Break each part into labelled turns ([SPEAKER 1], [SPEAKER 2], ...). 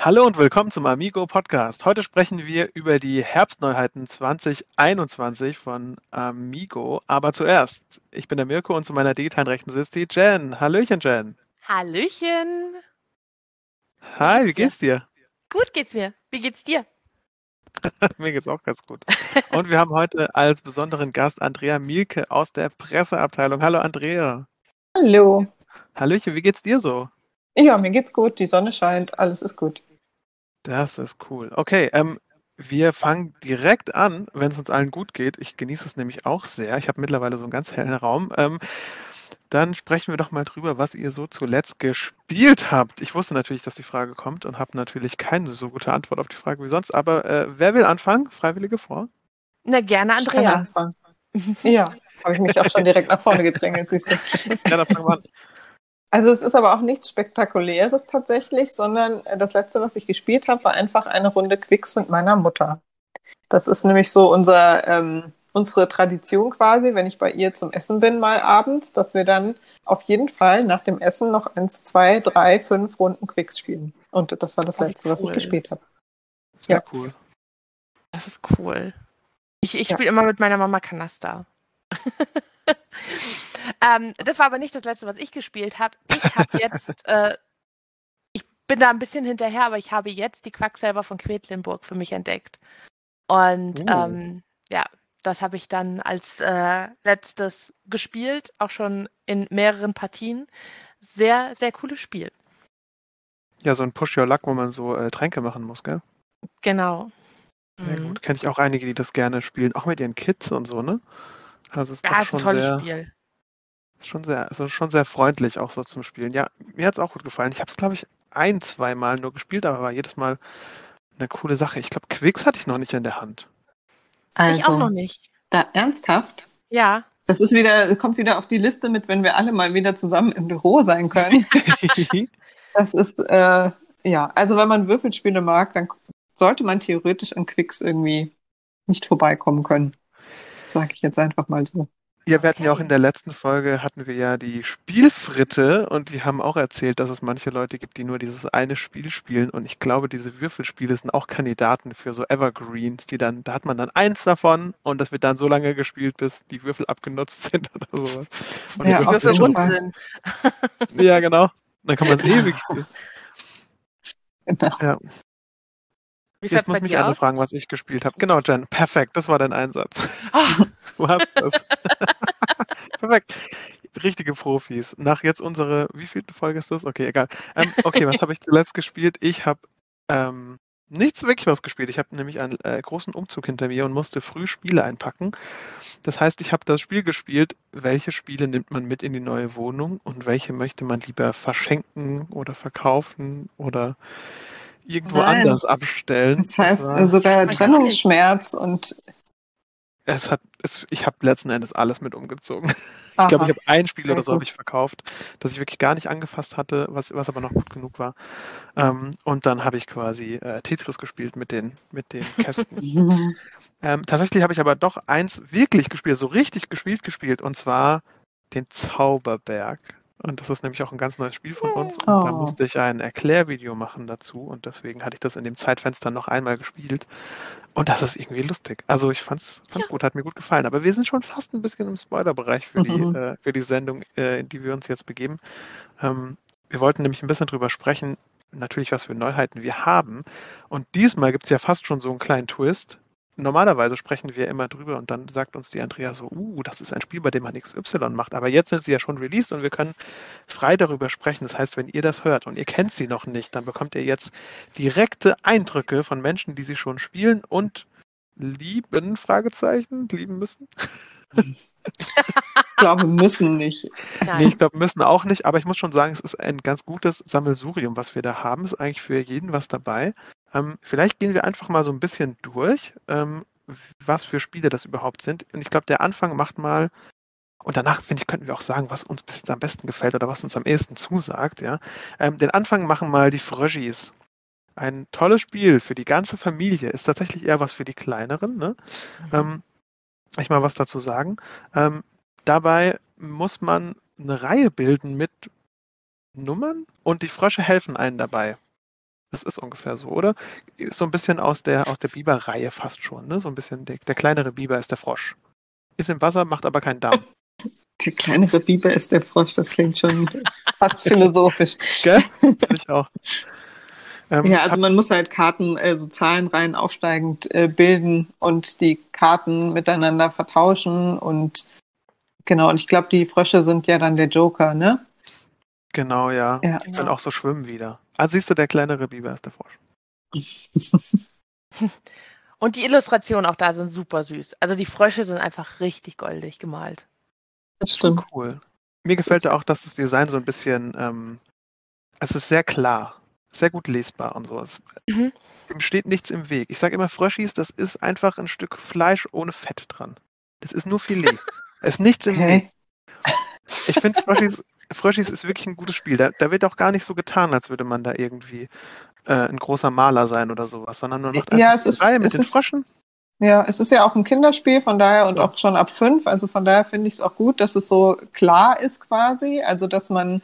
[SPEAKER 1] Hallo und willkommen zum Amigo Podcast. Heute sprechen wir über die Herbstneuheiten 2021 von Amigo. Aber zuerst, ich bin der Mirko und zu meiner digitalen Rechten sitzt die Jen. Hallöchen, Jen.
[SPEAKER 2] Hallöchen.
[SPEAKER 1] Hi, wie geht's dir?
[SPEAKER 2] Gut geht's mir. Wie geht's dir?
[SPEAKER 1] mir geht's auch ganz gut. Und wir haben heute als besonderen Gast Andrea Mielke aus der Presseabteilung. Hallo, Andrea.
[SPEAKER 3] Hallo.
[SPEAKER 1] Hallöchen, wie geht's dir so?
[SPEAKER 3] Ja, mir geht's gut. Die Sonne scheint. Alles ist gut.
[SPEAKER 1] Das ist cool. Okay, ähm, wir fangen direkt an, wenn es uns allen gut geht. Ich genieße es nämlich auch sehr. Ich habe mittlerweile so einen ganz hellen Raum. Ähm, dann sprechen wir doch mal drüber, was ihr so zuletzt gespielt habt. Ich wusste natürlich, dass die Frage kommt und habe natürlich keine so gute Antwort auf die Frage wie sonst. Aber äh, wer will anfangen? Freiwillige vor?
[SPEAKER 2] Na, gerne, Andrea.
[SPEAKER 3] Ja, habe ich mich auch schon direkt nach vorne gedrängelt, siehst du.
[SPEAKER 1] Ja, dann fangen wir an.
[SPEAKER 3] Also es ist aber auch nichts Spektakuläres tatsächlich, sondern äh, das letzte, was ich gespielt habe, war einfach eine Runde Quicks mit meiner Mutter. Das ist nämlich so unser, ähm, unsere Tradition quasi, wenn ich bei ihr zum Essen bin, mal abends, dass wir dann auf jeden Fall nach dem Essen noch eins, zwei, drei, fünf Runden Quicks spielen. Und das war das letzte, cool. was ich gespielt habe.
[SPEAKER 1] Sehr ja. cool.
[SPEAKER 2] Das ist cool. Ich, ich spiele ja. immer mit meiner Mama Kanaster. Ähm, das war aber nicht das letzte, was ich gespielt habe. Ich habe jetzt, äh, ich bin da ein bisschen hinterher, aber ich habe jetzt die Quacksalber von Quedlinburg für mich entdeckt. Und uh. ähm, ja, das habe ich dann als äh, letztes gespielt, auch schon in mehreren Partien. Sehr, sehr cooles Spiel.
[SPEAKER 1] Ja, so ein Push Your Luck, wo man so äh, Tränke machen muss, gell?
[SPEAKER 2] Genau.
[SPEAKER 1] Sehr mhm. gut. Kenne ich auch einige, die das gerne spielen, auch mit ihren Kids und so, ne?
[SPEAKER 2] Also ist ja, ist ein tolles sehr, Spiel.
[SPEAKER 1] Ist schon sehr, also schon sehr freundlich auch so zum Spielen. Ja, mir hat es auch gut gefallen. Ich habe es, glaube ich, ein, zwei Mal nur gespielt, aber war jedes Mal eine coole Sache. Ich glaube, Quicks hatte ich noch nicht in der Hand.
[SPEAKER 2] Also, ich auch noch nicht.
[SPEAKER 3] Da ernsthaft?
[SPEAKER 2] Ja.
[SPEAKER 3] Das ist wieder, kommt wieder auf die Liste mit, wenn wir alle mal wieder zusammen im Büro sein können. das ist, äh, ja, also wenn man Würfelspiele mag, dann sollte man theoretisch an Quicks irgendwie nicht vorbeikommen können. Sag ich jetzt einfach mal so.
[SPEAKER 1] Ja, wir hatten ja auch in der letzten Folge hatten wir ja die Spielfritte und die haben auch erzählt, dass es manche Leute gibt, die nur dieses eine Spiel spielen und ich glaube, diese Würfelspiele sind auch Kandidaten für so Evergreens, die dann, da hat man dann eins davon und das wird dann so lange gespielt, bis die Würfel abgenutzt sind oder sowas. Und
[SPEAKER 2] ja, die Würfel rund sind.
[SPEAKER 1] Ja, genau. Dann kann man es ewig spielen. Genau. Ja. Wie Jetzt muss mich alle aus? fragen, was ich gespielt habe. Genau, Jen, perfekt, das war dein Einsatz. Oh. Du hast das. Perfekt. Richtige Profis. Nach jetzt unsere, wie viele Folge ist das? Okay, egal. Ähm, okay, was habe ich zuletzt gespielt? Ich habe ähm, nichts wirklich was gespielt. Ich habe nämlich einen äh, großen Umzug hinter mir und musste früh Spiele einpacken. Das heißt, ich habe das Spiel gespielt, welche Spiele nimmt man mit in die neue Wohnung und welche möchte man lieber verschenken oder verkaufen oder irgendwo Nein. anders abstellen.
[SPEAKER 3] Das heißt sogar Trennungsschmerz und
[SPEAKER 1] es hat, es, ich habe letzten Endes alles mit umgezogen. Aha. Ich glaube, ich habe ein Spiel oder so habe ich verkauft, das ich wirklich gar nicht angefasst hatte, was, was aber noch gut genug war. Ähm, und dann habe ich quasi äh, Tetris gespielt mit den, mit den Kästen. ähm, tatsächlich habe ich aber doch eins wirklich gespielt, so richtig gespielt gespielt, und zwar den Zauberberg. Und das ist nämlich auch ein ganz neues Spiel von uns. Und oh. da musste ich ein Erklärvideo machen dazu. Und deswegen hatte ich das in dem Zeitfenster noch einmal gespielt. Und das ist irgendwie lustig. Also ich fand's, fand's ja. gut, hat mir gut gefallen. Aber wir sind schon fast ein bisschen im Spoilerbereich für die, mhm. äh, für die Sendung, äh, in die wir uns jetzt begeben. Ähm, wir wollten nämlich ein bisschen drüber sprechen, natürlich, was für Neuheiten wir haben. Und diesmal gibt es ja fast schon so einen kleinen Twist normalerweise sprechen wir immer drüber und dann sagt uns die Andrea so, uh, das ist ein Spiel, bei dem man XY macht. Aber jetzt sind sie ja schon released und wir können frei darüber sprechen. Das heißt, wenn ihr das hört und ihr kennt sie noch nicht, dann bekommt ihr jetzt direkte Eindrücke von Menschen, die sie schon spielen und lieben, Fragezeichen, lieben müssen.
[SPEAKER 3] ich glaube, müssen nicht.
[SPEAKER 1] Nee, ich glaube, müssen auch nicht, aber ich muss schon sagen, es ist ein ganz gutes Sammelsurium, was wir da haben. Es ist eigentlich für jeden was dabei. Ähm, vielleicht gehen wir einfach mal so ein bisschen durch, ähm, was für Spiele das überhaupt sind. Und ich glaube, der Anfang macht mal, und danach, finde ich, könnten wir auch sagen, was uns bis jetzt am besten gefällt oder was uns am ehesten zusagt. Ja? Ähm, den Anfang machen mal die Fröschis. Ein tolles Spiel für die ganze Familie. Ist tatsächlich eher was für die Kleineren. Ne? Mhm. Ähm, ich mal was dazu sagen. Ähm, dabei muss man eine Reihe bilden mit Nummern und die Frösche helfen einen dabei. Das ist ungefähr so, oder? Ist so ein bisschen aus der, aus der Biber-Reihe fast schon, ne? So ein bisschen, der, der kleinere Biber ist der Frosch. Ist im Wasser, macht aber keinen Damm.
[SPEAKER 3] Der kleinere Biber ist der Frosch, das klingt schon fast philosophisch.
[SPEAKER 1] Gell? Ich auch.
[SPEAKER 3] Ähm, ja, also man muss halt Karten, also Zahlenreihen aufsteigend äh, bilden und die Karten miteinander vertauschen und genau, und ich glaube, die Frösche sind ja dann der Joker, ne?
[SPEAKER 1] Genau, ja. ja. Die können auch so schwimmen wieder. Ah, siehst du, der kleinere Biber ist der Frosch.
[SPEAKER 2] und die Illustrationen auch da sind super süß. Also die Frösche sind einfach richtig goldig gemalt.
[SPEAKER 1] Das stimmt. Cool. Mir gefällt ja auch, dass das Design so ein bisschen, ähm, es ist sehr klar sehr gut lesbar und so. Es, mhm. Dem steht nichts im Weg. Ich sage immer, Fröschis, das ist einfach ein Stück Fleisch ohne Fett dran. Das ist nur Filet. es ist nichts im okay. Weg. Ich finde, Fröschis, Fröschis ist wirklich ein gutes Spiel. Da, da, wird auch gar nicht so getan, als würde man da irgendwie äh, ein großer Maler sein oder sowas, sondern man macht einfach
[SPEAKER 3] ja, es ist,
[SPEAKER 1] mit
[SPEAKER 3] den
[SPEAKER 1] ist, Fröschen.
[SPEAKER 3] Ja, es ist ja auch ein Kinderspiel, von daher und auch schon ab fünf. Also von daher finde ich es auch gut, dass es so klar ist quasi. Also dass man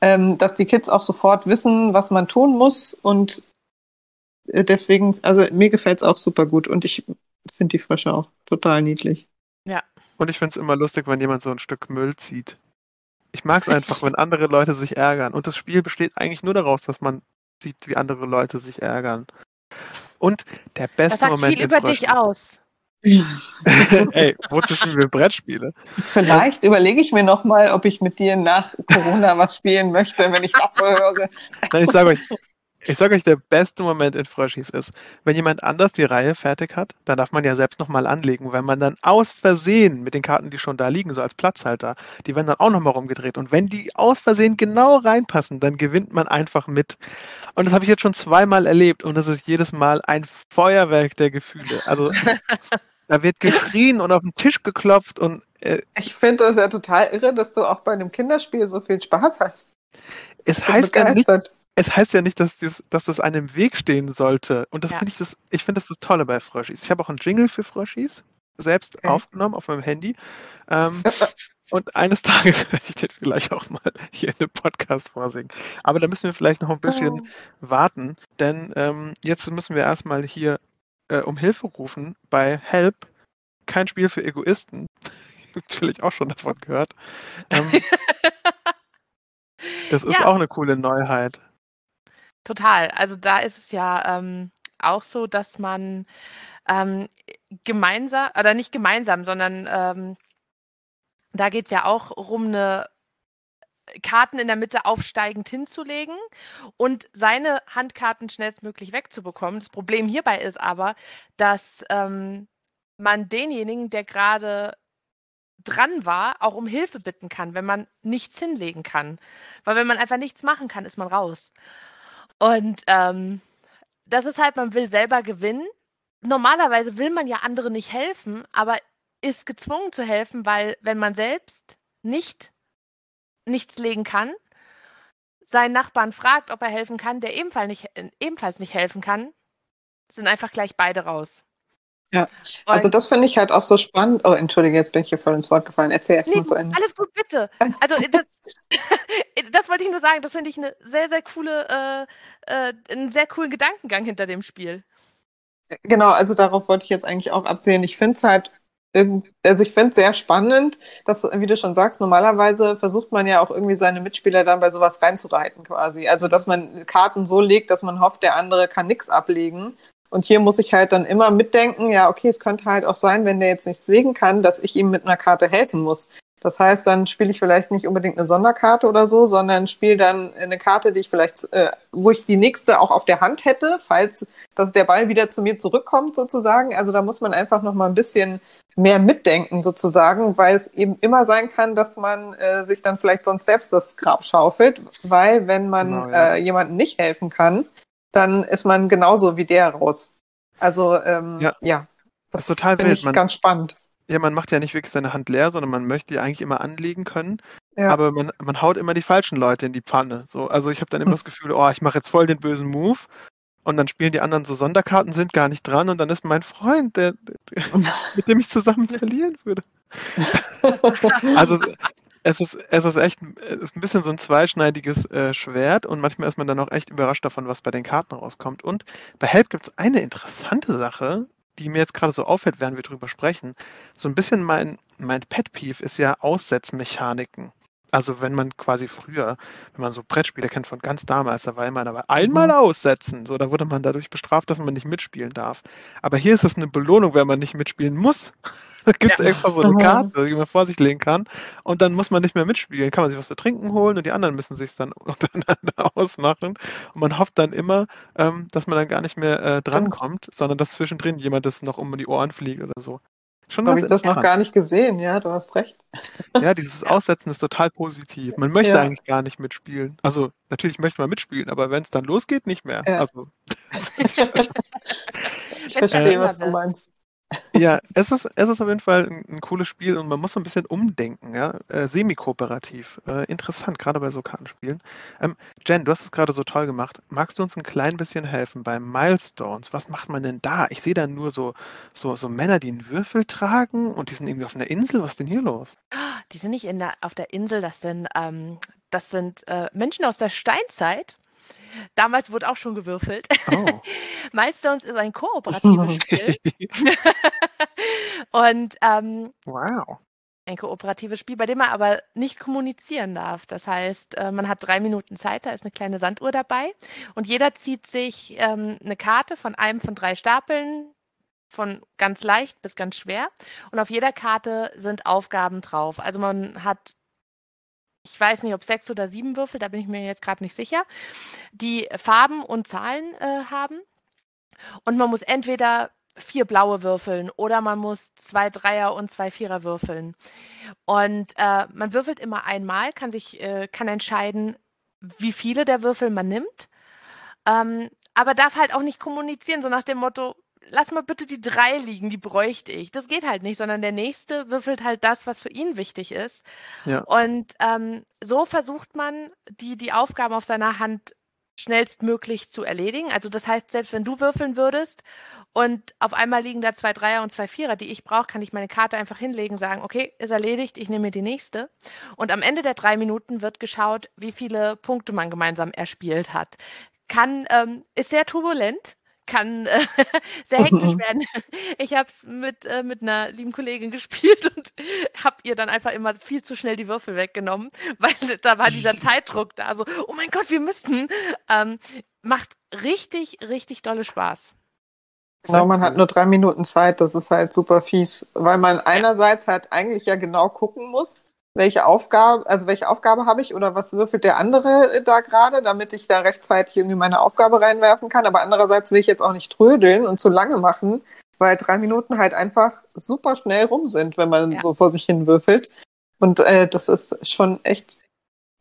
[SPEAKER 3] ähm, dass die Kids auch sofort wissen, was man tun muss. Und äh, deswegen, also mir gefällt es auch super gut und ich finde die Frösche auch total niedlich.
[SPEAKER 2] Ja.
[SPEAKER 1] Und ich finde es immer lustig, wenn jemand so ein Stück Müll zieht. Ich mag es einfach, wenn andere Leute sich ärgern. Und das Spiel besteht eigentlich nur daraus, dass man sieht, wie andere Leute sich ärgern. Und der beste das sagt Moment.
[SPEAKER 2] viel über dich aus.
[SPEAKER 1] Ey, wozu spielen wir Brettspiele?
[SPEAKER 3] Vielleicht überlege ich mir nochmal, ob ich mit dir nach Corona was spielen möchte, wenn ich das so höre.
[SPEAKER 1] Nein, ich sage euch, ich sage euch, der beste Moment in Fröschis ist, wenn jemand anders die Reihe fertig hat, dann darf man ja selbst nochmal anlegen. Wenn man dann aus Versehen mit den Karten, die schon da liegen, so als Platzhalter, die werden dann auch nochmal rumgedreht. Und wenn die aus Versehen genau reinpassen, dann gewinnt man einfach mit. Und das habe ich jetzt schon zweimal erlebt und das ist jedes Mal ein Feuerwerk der Gefühle. Also da wird geschrien und auf den Tisch geklopft und.
[SPEAKER 3] Äh, ich finde das ja total irre, dass du auch bei einem Kinderspiel so viel Spaß hast.
[SPEAKER 1] Es heißt ja nicht, es heißt ja nicht, dass, das, dass das einem im Weg stehen sollte. Und das ja. finde ich das, ich finde das das Tolle bei Fröschis. Ich habe auch einen Jingle für Fröschis selbst okay. aufgenommen auf meinem Handy. Ähm, und eines Tages werde ich den vielleicht auch mal hier in einem Podcast vorsingen. Aber da müssen wir vielleicht noch ein bisschen oh. warten, denn ähm, jetzt müssen wir erstmal hier äh, um Hilfe rufen bei Help. Kein Spiel für Egoisten. Gibt vielleicht auch schon davon gehört. Ähm, das ist ja. auch eine coole Neuheit.
[SPEAKER 2] Total. Also da ist es ja ähm, auch so, dass man ähm, gemeinsam, oder nicht gemeinsam, sondern ähm, da geht es ja auch um eine Karten in der Mitte aufsteigend hinzulegen und seine Handkarten schnellstmöglich wegzubekommen. Das Problem hierbei ist aber, dass ähm, man denjenigen, der gerade dran war, auch um Hilfe bitten kann, wenn man nichts hinlegen kann. Weil wenn man einfach nichts machen kann, ist man raus. Und ähm, das ist halt, man will selber gewinnen. Normalerweise will man ja anderen nicht helfen, aber ist gezwungen zu helfen, weil wenn man selbst nicht nichts legen kann, seinen Nachbarn fragt, ob er helfen kann, der ebenfalls nicht, ebenfalls nicht helfen kann, sind einfach gleich beide raus.
[SPEAKER 3] Ja, also das finde ich halt auch so spannend. Oh, entschuldige, jetzt bin ich hier voll ins Wort gefallen. Erzähl erst nee, mal zu Ende.
[SPEAKER 2] Alles gut, bitte. Also das, das wollte ich nur sagen. Das finde ich eine sehr, sehr coole, äh, äh, einen sehr coolen Gedankengang hinter dem Spiel.
[SPEAKER 3] Genau, also darauf wollte ich jetzt eigentlich auch absehen. Ich finde es halt also ich finde es sehr spannend, dass, wie du schon sagst, normalerweise versucht man ja auch irgendwie seine Mitspieler dann bei sowas reinzureiten quasi. Also dass man Karten so legt, dass man hofft, der andere kann nichts ablegen. Und hier muss ich halt dann immer mitdenken, ja, okay, es könnte halt auch sein, wenn der jetzt nichts legen kann, dass ich ihm mit einer Karte helfen muss. Das heißt, dann spiele ich vielleicht nicht unbedingt eine Sonderkarte oder so, sondern spiele dann eine Karte, die ich vielleicht, äh, wo ich die nächste auch auf der Hand hätte, falls dass der Ball wieder zu mir zurückkommt sozusagen. Also da muss man einfach noch mal ein bisschen mehr mitdenken sozusagen, weil es eben immer sein kann, dass man äh, sich dann vielleicht sonst selbst das Grab schaufelt, weil wenn man genau, ja. äh, jemandem nicht helfen kann, dann ist man genauso wie der raus. Also ähm, ja. ja,
[SPEAKER 1] das, das ist total wild.
[SPEAKER 3] Ich man, ganz spannend.
[SPEAKER 1] Ja, man macht ja nicht wirklich seine Hand leer, sondern man möchte ja eigentlich immer anlegen können. Ja. Aber man, man haut immer die falschen Leute in die Pfanne. So, also ich habe dann immer hm. das Gefühl, oh, ich mache jetzt voll den bösen Move und dann spielen die anderen so Sonderkarten, sind gar nicht dran und dann ist mein Freund, der, der mit dem ich zusammen verlieren würde. also es ist, es ist echt es ist ein bisschen so ein zweischneidiges äh, Schwert und manchmal ist man dann auch echt überrascht davon, was bei den Karten rauskommt. Und bei Help gibt es eine interessante Sache, die mir jetzt gerade so auffällt, während wir drüber sprechen. So ein bisschen mein, mein Pet-Peeve ist ja Aussetzmechaniken. Also wenn man quasi früher, wenn man so Brettspiele kennt von ganz damals, da war immer dabei, einmal mhm. aussetzen. So, da wurde man dadurch bestraft, dass man nicht mitspielen darf. Aber hier ist es eine Belohnung, wenn man nicht mitspielen muss. da gibt es ja. extra so eine. Karte, die man vor sich legen kann. Und dann muss man nicht mehr mitspielen. Kann man sich was zu trinken holen und die anderen müssen sich dann untereinander ausmachen. Und man hofft dann immer, ähm, dass man dann gar nicht mehr äh, drankommt, sondern dass zwischendrin jemand das noch um die Ohren fliegt oder so.
[SPEAKER 3] Schon Habe ich das noch gar nicht gesehen, ja, du hast recht.
[SPEAKER 1] Ja, dieses Aussetzen ist total positiv. Man möchte ja. eigentlich gar nicht mitspielen. Also natürlich möchte man mitspielen, aber wenn es dann losgeht, nicht mehr. Ja. Also,
[SPEAKER 3] ich verstehe, was du meinst.
[SPEAKER 1] Ja, es ist, es ist auf jeden Fall ein, ein cooles Spiel und man muss so ein bisschen umdenken, ja. Äh, Semi-kooperativ. Äh, interessant, gerade bei so Kartenspielen. Ähm, Jen, du hast es gerade so toll gemacht. Magst du uns ein klein bisschen helfen bei Milestones? Was macht man denn da? Ich sehe da nur so, so, so Männer, die einen Würfel tragen und die sind irgendwie auf einer Insel. Was ist denn hier los?
[SPEAKER 2] Die sind nicht in der, auf der Insel, das sind, ähm, das sind äh, Menschen aus der Steinzeit Damals wurde auch schon gewürfelt. Oh. Milestones ist ein kooperatives Spiel. Und ähm, wow. Ein kooperatives Spiel, bei dem man aber nicht kommunizieren darf. Das heißt, äh, man hat drei Minuten Zeit, da ist eine kleine Sanduhr dabei und jeder zieht sich ähm, eine Karte von einem von drei Stapeln, von ganz leicht bis ganz schwer. Und auf jeder Karte sind Aufgaben drauf. Also man hat ich weiß nicht, ob sechs oder sieben Würfel, da bin ich mir jetzt gerade nicht sicher, die Farben und Zahlen äh, haben. Und man muss entweder vier blaue würfeln oder man muss zwei Dreier und zwei Vierer würfeln. Und äh, man würfelt immer einmal, kann sich, äh, kann entscheiden, wie viele der Würfel man nimmt. Ähm, aber darf halt auch nicht kommunizieren, so nach dem Motto, lass mal bitte die drei liegen, die bräuchte ich. Das geht halt nicht, sondern der nächste würfelt halt das, was für ihn wichtig ist. Ja. Und ähm, so versucht man, die, die Aufgaben auf seiner Hand schnellstmöglich zu erledigen. Also das heißt, selbst wenn du würfeln würdest und auf einmal liegen da zwei Dreier und zwei Vierer, die ich brauche, kann ich meine Karte einfach hinlegen, sagen, okay, ist erledigt, ich nehme mir die nächste. Und am Ende der drei Minuten wird geschaut, wie viele Punkte man gemeinsam erspielt hat. Kann, ähm, ist sehr turbulent, kann äh, sehr hektisch werden. Ich habe es mit, äh, mit einer lieben Kollegin gespielt und habe ihr dann einfach immer viel zu schnell die Würfel weggenommen, weil da war dieser Zeitdruck da. So, oh mein Gott, wir müssten. Ähm, macht richtig, richtig dolle Spaß.
[SPEAKER 3] Genau, man hat nur drei Minuten Zeit, das ist halt super fies, weil man einerseits halt eigentlich ja genau gucken muss, welche Aufgabe, also welche Aufgabe habe ich oder was würfelt der andere da gerade, damit ich da rechtzeitig irgendwie meine Aufgabe reinwerfen kann. Aber andererseits will ich jetzt auch nicht trödeln und zu lange machen, weil drei Minuten halt einfach super schnell rum sind, wenn man ja. so vor sich hin würfelt. Und äh, das ist schon echt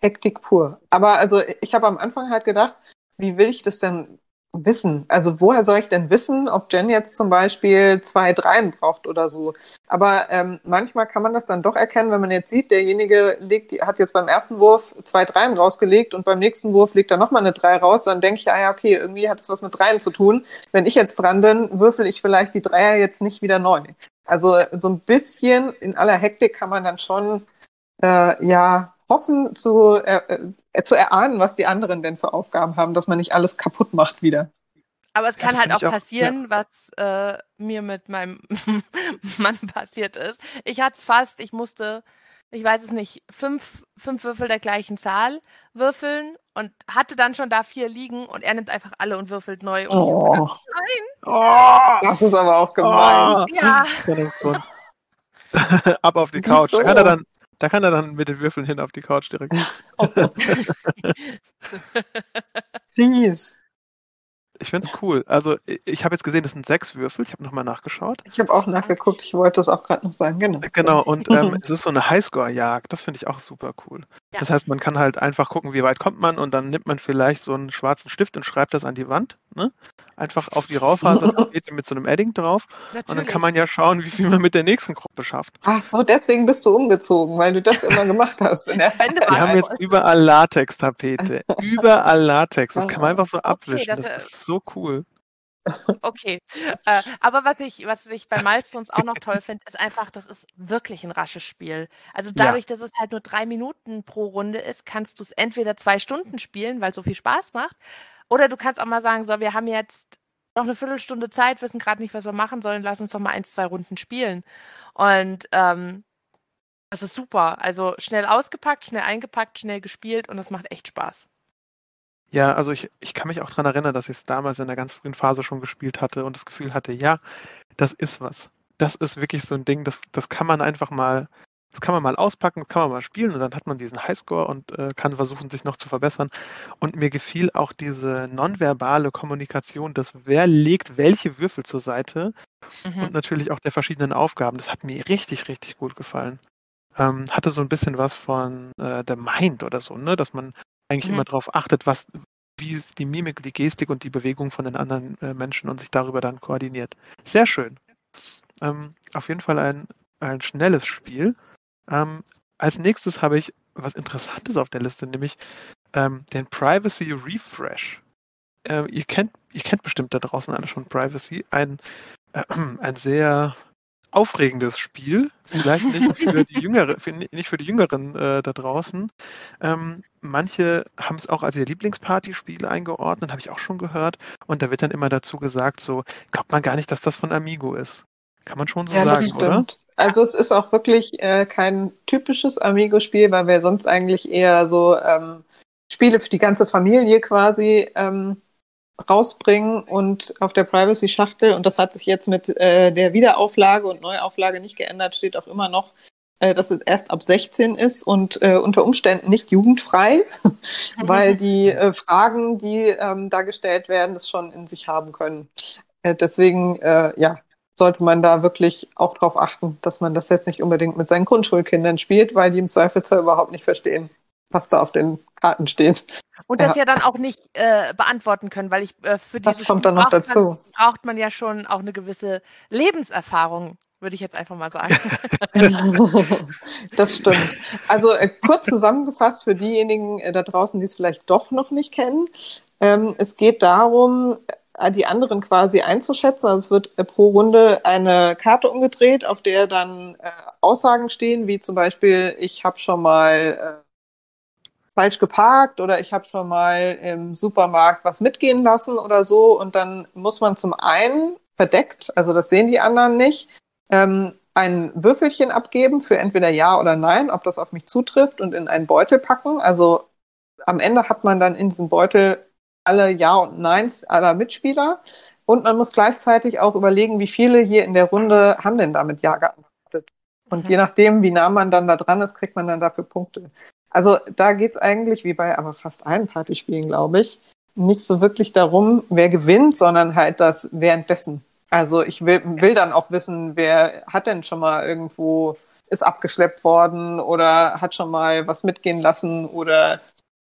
[SPEAKER 3] Hektik pur. Aber also ich habe am Anfang halt gedacht, wie will ich das denn wissen. Also woher soll ich denn wissen, ob Jen jetzt zum Beispiel zwei Dreien braucht oder so? Aber ähm, manchmal kann man das dann doch erkennen, wenn man jetzt sieht, derjenige legt, hat jetzt beim ersten Wurf zwei Dreien rausgelegt und beim nächsten Wurf legt er nochmal eine Drei raus, dann denke ich, ah ja, okay, irgendwie hat es was mit Dreien zu tun. Wenn ich jetzt dran bin, würfel ich vielleicht die Dreier jetzt nicht wieder neu. Also so ein bisschen in aller Hektik kann man dann schon äh, ja hoffen zu, äh, äh, zu erahnen, was die anderen denn für Aufgaben haben, dass man nicht alles kaputt macht wieder.
[SPEAKER 2] Aber es kann ja, halt auch passieren, auch, ja. was äh, mir mit meinem Mann passiert ist. Ich hatte es fast, ich musste, ich weiß es nicht, fünf, fünf Würfel der gleichen Zahl würfeln und hatte dann schon da vier liegen und er nimmt einfach alle und würfelt neu. Und
[SPEAKER 3] oh. Gedacht, nein! Oh, das ist aber auch gemein.
[SPEAKER 2] Oh. Ja.
[SPEAKER 1] Ab auf die Couch. So. Da kann er dann da kann er dann mit den Würfeln hin auf die Couch direkt. Oh.
[SPEAKER 3] Fies.
[SPEAKER 1] Ich finde es cool. Also ich habe jetzt gesehen, das sind sechs Würfel. Ich habe nochmal nachgeschaut.
[SPEAKER 3] Ich habe auch nachgeguckt. Ich wollte das auch gerade noch sagen. Genau.
[SPEAKER 1] Genau. Und ähm, es ist so eine Highscore-Jagd. Das finde ich auch super cool. Ja. Das heißt, man kann halt einfach gucken, wie weit kommt man und dann nimmt man vielleicht so einen schwarzen Stift und schreibt das an die Wand. Ne? Einfach auf die Raufasertapete mit so einem Edding drauf. Natürlich. Und dann kann man ja schauen, wie viel man mit der nächsten Gruppe schafft.
[SPEAKER 3] Ach so, deswegen bist du umgezogen, weil du das immer gemacht hast.
[SPEAKER 1] Wir haben jetzt überall Latex-Tapete. überall Latex. Das kann man einfach so abwischen. Okay, das, das, ist so cool.
[SPEAKER 2] Okay. Äh, aber was ich, was ich bei Milestones auch noch toll finde, ist einfach, das ist wirklich ein rasches Spiel. Also dadurch, ja. dass es halt nur drei Minuten pro Runde ist, kannst du es entweder zwei Stunden spielen, weil es so viel Spaß macht, oder du kannst auch mal sagen, so, wir haben jetzt noch eine Viertelstunde Zeit, wissen gerade nicht, was wir machen sollen, lass uns doch mal eins, zwei Runden spielen. Und ähm, das ist super. Also schnell ausgepackt, schnell eingepackt, schnell gespielt und es macht echt Spaß.
[SPEAKER 1] Ja, also ich, ich kann mich auch daran erinnern, dass ich es damals in der ganz frühen Phase schon gespielt hatte und das Gefühl hatte, ja, das ist was. Das ist wirklich so ein Ding, das, das kann man einfach mal, das kann man mal auspacken, das kann man mal spielen und dann hat man diesen Highscore und äh, kann versuchen, sich noch zu verbessern. Und mir gefiel auch diese nonverbale Kommunikation, dass wer legt welche Würfel zur Seite mhm. und natürlich auch der verschiedenen Aufgaben. Das hat mir richtig, richtig gut gefallen. Ähm, hatte so ein bisschen was von äh, The Mind oder so, ne? Dass man eigentlich mhm. immer darauf achtet, was, wie die Mimik, die Gestik und die Bewegung von den anderen äh, Menschen und sich darüber dann koordiniert. Sehr schön. Ähm, auf jeden Fall ein, ein schnelles Spiel. Ähm, als nächstes habe ich was Interessantes auf der Liste, nämlich ähm, den Privacy Refresh. Äh, ihr, kennt, ihr kennt bestimmt da draußen alle schon Privacy. Ein, äh, ein sehr aufregendes Spiel, vielleicht nicht für die Jüngere, für, nicht für die Jüngeren äh, da draußen. Ähm, manche haben es auch als ihr Lieblingspartyspiel eingeordnet, habe ich auch schon gehört. Und da wird dann immer dazu gesagt, so glaubt man gar nicht, dass das von Amigo ist. Kann man schon so ja, sagen, oder?
[SPEAKER 3] Also es ist auch wirklich äh, kein typisches Amigo-Spiel, weil wir sonst eigentlich eher so ähm, Spiele für die ganze Familie quasi ähm, rausbringen und auf der Privacy-Schachtel, und das hat sich jetzt mit äh, der Wiederauflage und Neuauflage nicht geändert, steht auch immer noch, äh, dass es erst ab 16 ist und äh, unter Umständen nicht jugendfrei, weil die äh, Fragen, die ähm, da gestellt werden, das schon in sich haben können. Äh, deswegen, äh, ja, sollte man da wirklich auch darauf achten, dass man das jetzt nicht unbedingt mit seinen Grundschulkindern spielt, weil die im Zweifelsfall überhaupt nicht verstehen, was da auf den Karten steht.
[SPEAKER 2] Und das ja, ja dann auch nicht äh, beantworten können, weil ich äh, für
[SPEAKER 3] diese Das kommt dann noch dazu. Man,
[SPEAKER 2] braucht man ja schon auch eine gewisse Lebenserfahrung, würde ich jetzt einfach mal sagen.
[SPEAKER 3] das stimmt. Also äh, kurz zusammengefasst für diejenigen äh, da draußen, die es vielleicht doch noch nicht kennen. Ähm, es geht darum, die anderen quasi einzuschätzen. Also es wird äh, pro Runde eine Karte umgedreht, auf der dann Aussagen stehen, wie zum Beispiel, ich habe schon mal falsch geparkt oder ich habe schon mal im Supermarkt was mitgehen lassen oder so. Und dann muss man zum einen verdeckt, also das sehen die anderen nicht, ähm, ein Würfelchen abgeben für entweder Ja oder Nein, ob das auf mich zutrifft und in einen Beutel packen. Also am Ende hat man dann in diesem Beutel alle Ja und Neins aller Mitspieler. Und man muss gleichzeitig auch überlegen, wie viele hier in der Runde haben denn damit Ja geantwortet. Und mhm. je nachdem, wie nah man dann da dran ist, kriegt man dann dafür Punkte. Also da geht es eigentlich, wie bei aber fast allen Partyspielen, glaube ich, nicht so wirklich darum, wer gewinnt, sondern halt das währenddessen. Also ich will, will dann auch wissen, wer hat denn schon mal irgendwo, ist abgeschleppt worden oder hat schon mal was mitgehen lassen oder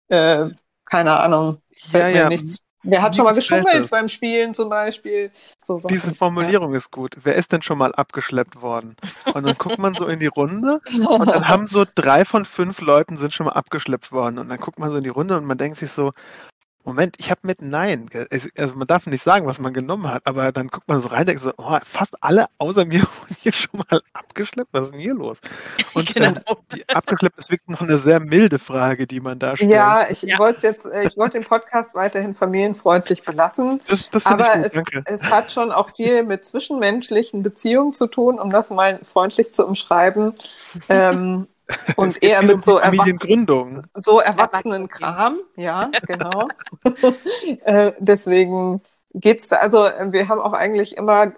[SPEAKER 3] äh, keine Ahnung,
[SPEAKER 1] ja, ja.
[SPEAKER 3] nichts Wer hat schon mal geschummelt beim Spielen zum Beispiel?
[SPEAKER 1] So Diese Formulierung ja. ist gut. Wer ist denn schon mal abgeschleppt worden? Und dann guckt man so in die Runde und dann haben so drei von fünf Leuten sind schon mal abgeschleppt worden. Und dann guckt man so in die Runde und man denkt sich so, Moment, ich habe mit Nein. Also man darf nicht sagen, was man genommen hat, aber dann guckt man so rein und denkt so, oh, fast alle außer mir wurden hier schon mal abgeschleppt. Was ist denn hier los? Und genau. äh, die abgeschleppt ist wirklich noch eine sehr milde Frage, die man da stellt.
[SPEAKER 3] Ja, ich ja. wollte jetzt, äh, ich wollte den Podcast weiterhin familienfreundlich belassen. Das, das aber es, es, hat schon auch viel mit zwischenmenschlichen Beziehungen zu tun, um das mal freundlich zu umschreiben. ähm, und eher mit so,
[SPEAKER 1] Erwachsenen,
[SPEAKER 3] so erwachsenen Kram, ja, genau. äh, deswegen geht's da, also wir haben auch eigentlich immer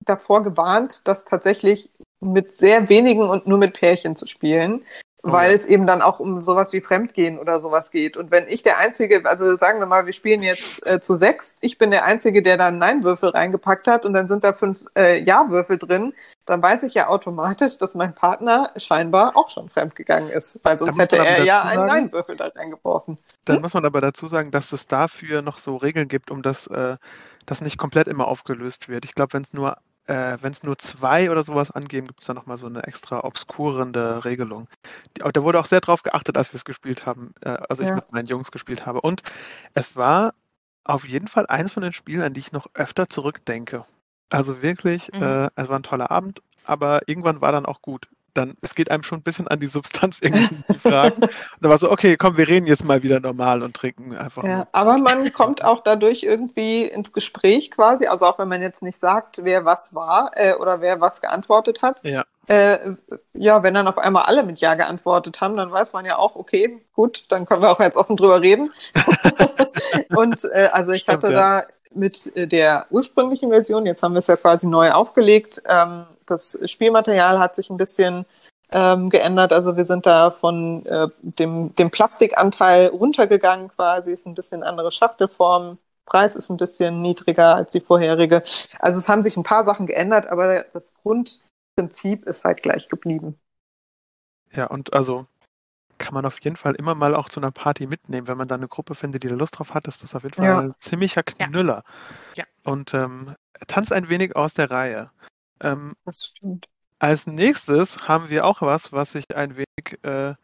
[SPEAKER 3] davor gewarnt, dass tatsächlich mit sehr wenigen und nur mit Pärchen zu spielen, Oh weil es eben dann auch um sowas wie Fremdgehen oder sowas geht. Und wenn ich der Einzige, also sagen wir mal, wir spielen jetzt äh, zu sechs, ich bin der Einzige, der da einen Nein-Würfel reingepackt hat und dann sind da fünf äh, Ja-Würfel drin, dann weiß ich ja automatisch, dass mein Partner scheinbar auch schon fremdgegangen ist, weil sonst hätte er ja einen Nein-Würfel da reingebrochen.
[SPEAKER 1] Dann hm? muss man aber dazu sagen, dass es dafür noch so Regeln gibt, um das, äh, das nicht komplett immer aufgelöst wird. Ich glaube, wenn es nur äh, wenn es nur zwei oder sowas angeben, gibt es da nochmal so eine extra obskurende Regelung. Die, da wurde auch sehr drauf geachtet, als wir es gespielt haben, äh, also ja. ich mit meinen Jungs gespielt habe. Und es war auf jeden Fall eins von den Spielen, an die ich noch öfter zurückdenke. Also wirklich, mhm. äh, es war ein toller Abend, aber irgendwann war dann auch gut. Dann, es geht einem schon ein bisschen an die Substanz irgendwie die Fragen. da war so, okay, komm, wir reden jetzt mal wieder normal und trinken einfach.
[SPEAKER 3] Ja, aber man kommt auch dadurch irgendwie ins Gespräch quasi, also auch wenn man jetzt nicht sagt, wer was war äh, oder wer was geantwortet hat.
[SPEAKER 1] Ja.
[SPEAKER 3] Äh, ja, wenn dann auf einmal alle mit Ja geantwortet haben, dann weiß man ja auch, okay, gut, dann können wir auch jetzt offen drüber reden. und äh, also ich Stimmt, hatte ja. da mit äh, der ursprünglichen Version, jetzt haben wir es ja quasi neu aufgelegt, ähm, das Spielmaterial hat sich ein bisschen ähm, geändert. Also wir sind da von äh, dem, dem Plastikanteil runtergegangen quasi, ist ein bisschen andere Schachtelform. Preis ist ein bisschen niedriger als die vorherige. Also es haben sich ein paar Sachen geändert, aber das Grund, Prinzip ist halt gleich geblieben.
[SPEAKER 1] Ja, und also kann man auf jeden Fall immer mal auch zu einer Party mitnehmen. Wenn man da eine Gruppe findet, die da Lust drauf hat, ist das auf jeden Fall ja. ein ziemlicher Knüller. Ja. ja. Und ähm, tanzt ein wenig aus der Reihe.
[SPEAKER 3] Ähm, das stimmt.
[SPEAKER 1] Als nächstes haben wir auch was, was sich ein wenig äh,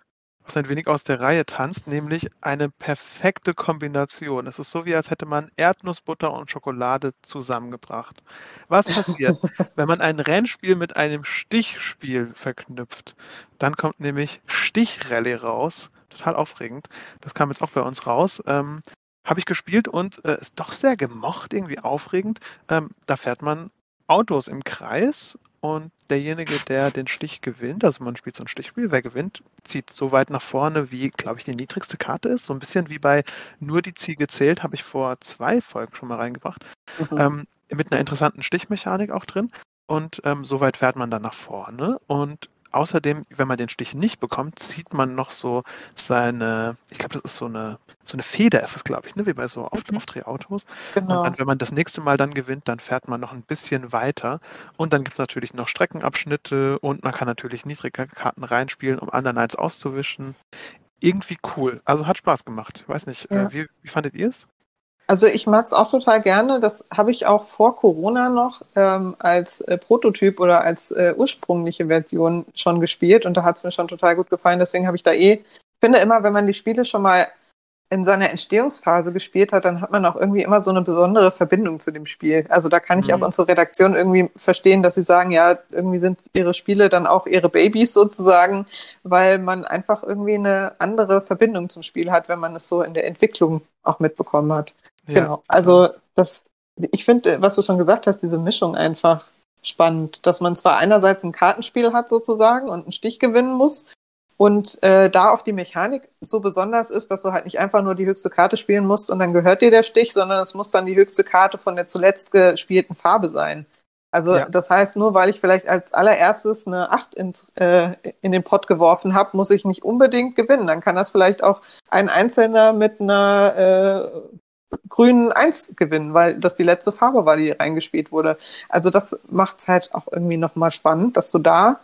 [SPEAKER 1] was ein wenig aus der Reihe tanzt, nämlich eine perfekte Kombination. Es ist so, wie als hätte man Erdnussbutter und Schokolade zusammengebracht. Was passiert, wenn man ein Rennspiel mit einem Stichspiel verknüpft? Dann kommt nämlich Stichrallye raus. Total aufregend. Das kam jetzt auch bei uns raus. Ähm, Habe ich gespielt und äh, ist doch sehr gemocht, irgendwie aufregend. Ähm, da fährt man Autos im Kreis und derjenige, der den Stich gewinnt, also man spielt so ein Stichspiel, wer gewinnt, zieht so weit nach vorne, wie, glaube ich, die niedrigste Karte ist. So ein bisschen wie bei Nur die Ziege zählt, habe ich vor zwei Folgen schon mal reingebracht. Mhm. Ähm, mit einer interessanten Stichmechanik auch drin. Und ähm, so weit fährt man dann nach vorne. Und außerdem, wenn man den Stich nicht bekommt, zieht man noch so seine, ich glaube, das ist so eine, so eine Feder ist es, glaube ich, ne? wie bei so Auf mhm. Aufdrehautos. Genau. Und dann, wenn man das nächste Mal dann gewinnt, dann fährt man noch ein bisschen weiter. Und dann gibt es natürlich noch Streckenabschnitte und man kann natürlich niedrige Karten reinspielen, um anderen eins auszuwischen. Irgendwie cool. Also hat Spaß gemacht. Ich weiß nicht, äh, ja. äh, wie, wie fandet ihr es?
[SPEAKER 3] Also ich mag es auch total gerne. Das habe ich auch vor Corona noch ähm, als äh, Prototyp oder als äh, ursprüngliche Version schon gespielt und da hat es mir schon total gut gefallen. Deswegen habe ich da eh, ich finde immer, wenn man die Spiele schon mal in seiner Entstehungsphase gespielt hat, dann hat man auch irgendwie immer so eine besondere Verbindung zu dem Spiel. Also da kann ich mhm. auch unsere Redaktion irgendwie verstehen, dass sie sagen, ja, irgendwie sind ihre Spiele dann auch ihre Babys sozusagen, weil man einfach irgendwie eine andere Verbindung zum Spiel hat, wenn man es so in der Entwicklung auch mitbekommen hat. Ja. Genau. Also das, ich finde, was du schon gesagt hast, diese Mischung einfach spannend, dass man zwar einerseits ein Kartenspiel hat sozusagen und einen Stich gewinnen muss und äh, da auch die Mechanik so besonders ist, dass du halt nicht einfach nur die höchste Karte spielen musst und dann gehört dir der Stich, sondern es muss dann die höchste Karte von der zuletzt gespielten Farbe sein. Also ja. das heißt, nur weil ich vielleicht als allererstes eine 8 ins, äh, in den Pott geworfen habe, muss ich nicht unbedingt gewinnen. Dann kann das vielleicht auch ein Einzelner mit einer äh, grünen Eins gewinnen, weil das die letzte Farbe war, die reingespielt wurde. Also das macht es halt auch irgendwie nochmal spannend, dass du da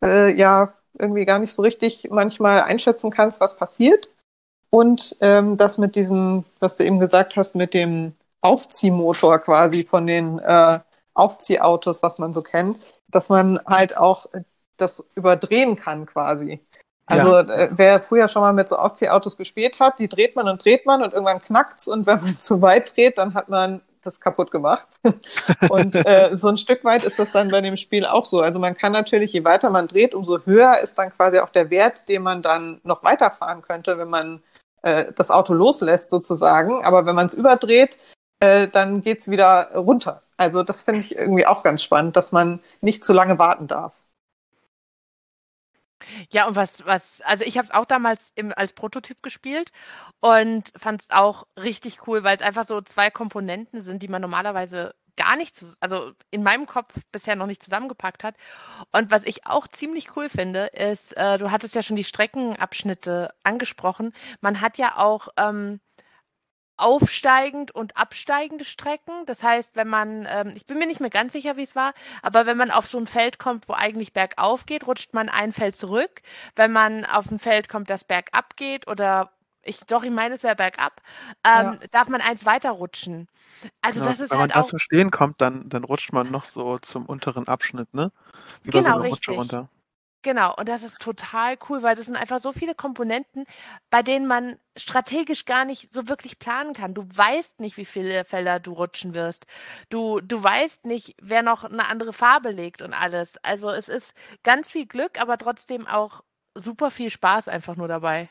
[SPEAKER 3] äh, ja irgendwie gar nicht so richtig manchmal einschätzen kannst, was passiert. Und ähm, das mit diesem, was du eben gesagt hast, mit dem Aufziehmotor quasi von den äh, Aufziehautos, was man so kennt, dass man halt auch das überdrehen kann quasi. Also ja. Äh, wer früher schon mal mit so Aufziehautos gespielt hat, die dreht man und dreht man und irgendwann knackt's und wenn man zu weit dreht, dann hat man das kaputt gemacht. und äh, so ein Stück weit ist das dann bei dem Spiel auch so. Also man kann natürlich, je weiter man dreht, umso höher ist dann quasi auch der Wert, den man dann noch weiterfahren könnte, wenn man äh, das Auto loslässt sozusagen. Aber wenn man es überdreht, äh, dann geht's wieder runter. Also das finde ich irgendwie auch ganz spannend, dass man nicht zu lange warten darf.
[SPEAKER 2] Ja, und was, was, also ich habe es auch damals im, als Prototyp gespielt und fand es auch richtig cool, weil es einfach so zwei Komponenten sind, die man normalerweise gar nicht, zu, also in meinem Kopf bisher noch nicht zusammengepackt hat. Und was ich auch ziemlich cool finde, ist, äh, du hattest ja schon die Streckenabschnitte angesprochen. Man hat ja auch ähm, aufsteigend und absteigende Strecken. Das heißt, wenn man, ähm, ich bin mir nicht mehr ganz sicher, wie es war, aber wenn man auf so ein Feld kommt, wo eigentlich bergauf geht, rutscht man ein Feld zurück. Wenn man auf ein Feld kommt, das bergab geht oder ich doch, ich meine, es wäre bergab, ähm, ja. darf man eins weiter rutschen.
[SPEAKER 1] Also genau, das ist wenn halt man da zum Stehen kommt, dann, dann rutscht man noch so zum unteren Abschnitt, ne?
[SPEAKER 2] Wie genau, so einer Rutsche runter. Genau, und das ist total cool, weil das sind einfach so viele Komponenten, bei denen man strategisch gar nicht so wirklich planen kann. Du weißt nicht, wie viele Felder du rutschen wirst. Du, du weißt nicht, wer noch eine andere Farbe legt und alles. Also es ist ganz viel Glück, aber trotzdem auch super viel Spaß einfach nur dabei.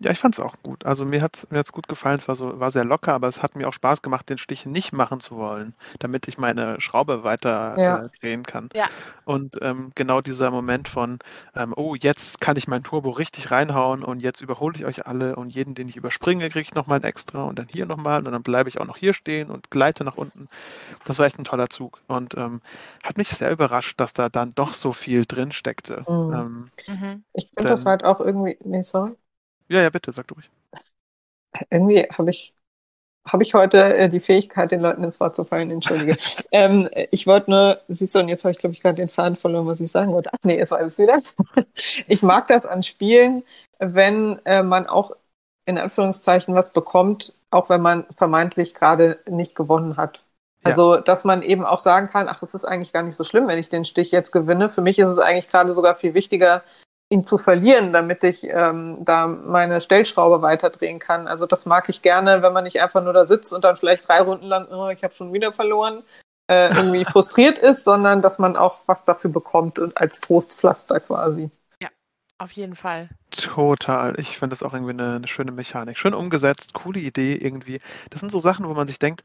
[SPEAKER 1] Ja, ich fand es auch gut. Also mir hat es mir hat's gut gefallen. Es war so, war sehr locker, aber es hat mir auch Spaß gemacht, den Stich nicht machen zu wollen, damit ich meine Schraube weiter
[SPEAKER 3] Ja.
[SPEAKER 1] äh, drehen kann.
[SPEAKER 2] Ja.
[SPEAKER 1] Und ähm, genau dieser Moment von, ähm, oh, jetzt kann ich mein Turbo richtig reinhauen und jetzt überhole ich euch alle und jeden, den ich überspringe, kriege ich nochmal ein extra und dann hier nochmal und dann bleibe ich auch noch hier stehen und gleite nach unten. Das war echt ein toller Zug und ähm, hat mich sehr überrascht, dass da dann doch so viel drin steckte.
[SPEAKER 3] Mhm.
[SPEAKER 1] Ähm,
[SPEAKER 2] Mhm.
[SPEAKER 3] Ich finde das halt auch irgendwie, nee, sorry.
[SPEAKER 1] Ja, ja, bitte, sag du ruhig.
[SPEAKER 3] Irgendwie habe ich, habe ich heute äh, die Fähigkeit, den Leuten ins Wort zu fallen, entschuldige. ähm, ich wollte nur, siehst du, und jetzt habe ich, glaube ich, gerade den Faden verloren, was ich sagen wollte. Ach nee, jetzt weiß ich wieder. ich mag das an Spielen, wenn äh, man auch in Anführungszeichen was bekommt, auch wenn man vermeintlich gerade nicht gewonnen hat.
[SPEAKER 1] Ja.
[SPEAKER 3] Also, dass man eben auch sagen kann, ach, es ist eigentlich gar nicht so schlimm, wenn ich den Stich jetzt gewinne. Für mich ist es eigentlich gerade sogar viel wichtiger, ihn zu verlieren, damit ich ähm, da meine Stellschraube weiterdrehen kann. Also das mag ich gerne, wenn man nicht einfach nur da sitzt und dann vielleicht drei Runden lang, oh, ich habe schon wieder verloren, äh, irgendwie frustriert ist, sondern dass man auch was dafür bekommt und als Trostpflaster quasi.
[SPEAKER 2] Auf jeden Fall.
[SPEAKER 1] Total. Ich finde das auch irgendwie eine, eine schöne Mechanik. Schön umgesetzt, coole Idee irgendwie. Das sind so Sachen, wo man sich denkt,